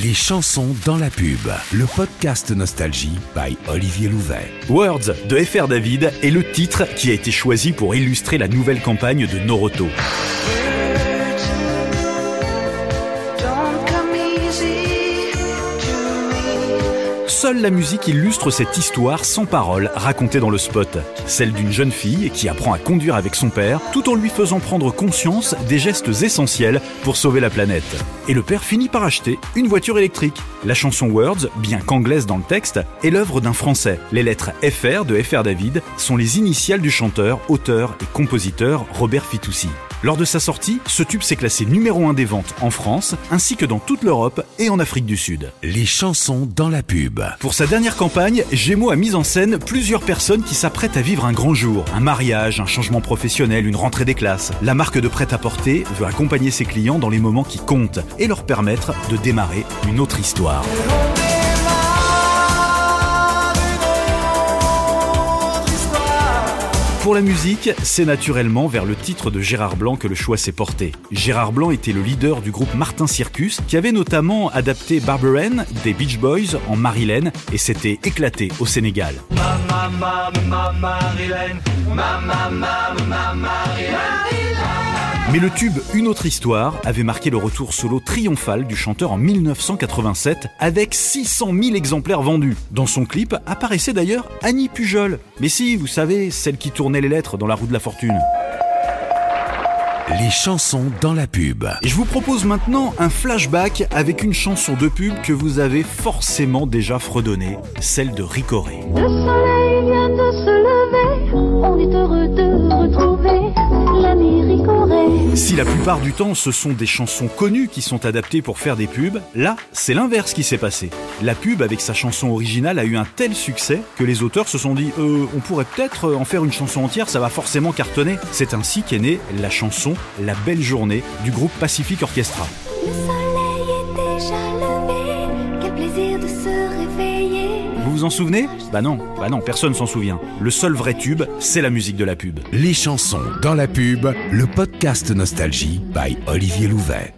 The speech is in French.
Les chansons dans la pub. Le podcast Nostalgie by Olivier Louvet. Words de FR David est le titre qui a été choisi pour illustrer la nouvelle campagne de Noroto. Seule la musique illustre cette histoire sans parole racontée dans le spot. Celle d'une jeune fille qui apprend à conduire avec son père tout en lui faisant prendre conscience des gestes essentiels pour sauver la planète. Et le père finit par acheter une voiture électrique. La chanson Words, bien qu'anglaise dans le texte, est l'œuvre d'un Français. Les lettres FR de FR David sont les initiales du chanteur, auteur et compositeur Robert Fitoussi. Lors de sa sortie, ce tube s'est classé numéro 1 des ventes en France, ainsi que dans toute l'Europe et en Afrique du Sud. Les chansons dans la pub. Pour sa dernière campagne, Gémeaux a mis en scène plusieurs personnes qui s'apprêtent à vivre un grand jour. Un mariage, un changement professionnel, une rentrée des classes. La marque de prêt-à-porter veut accompagner ses clients dans les moments qui comptent et leur permettre de démarrer une autre histoire. Pour la musique, c'est naturellement vers le titre de Gérard Blanc que le choix s'est porté. Gérard Blanc était le leader du groupe Martin Circus, qui avait notamment adapté Barbaren des Beach Boys en Marilyn et s'était éclaté au Sénégal. Mais le tube Une autre histoire avait marqué le retour solo triomphal du chanteur en 1987 avec 600 000 exemplaires vendus. Dans son clip apparaissait d'ailleurs Annie Pujol. Mais si, vous savez, celle qui tournait les lettres dans la roue de la fortune. Les chansons dans la pub. Et je vous propose maintenant un flashback avec une chanson de pub que vous avez forcément déjà fredonnée, celle de Ricoré. Le soleil vient de se lever, on est heureux Si la plupart du temps ce sont des chansons connues qui sont adaptées pour faire des pubs, là c'est l'inverse qui s'est passé. La pub avec sa chanson originale a eu un tel succès que les auteurs se sont dit euh, on pourrait peut-être en faire une chanson entière, ça va forcément cartonner. C'est ainsi qu'est née la chanson La belle journée du groupe Pacific Orchestra. Vous vous en souvenez Bah non, bah non, personne s'en souvient. Le seul vrai tube, c'est la musique de la pub. Les chansons dans la pub. Le podcast Nostalgie by Olivier Louvet.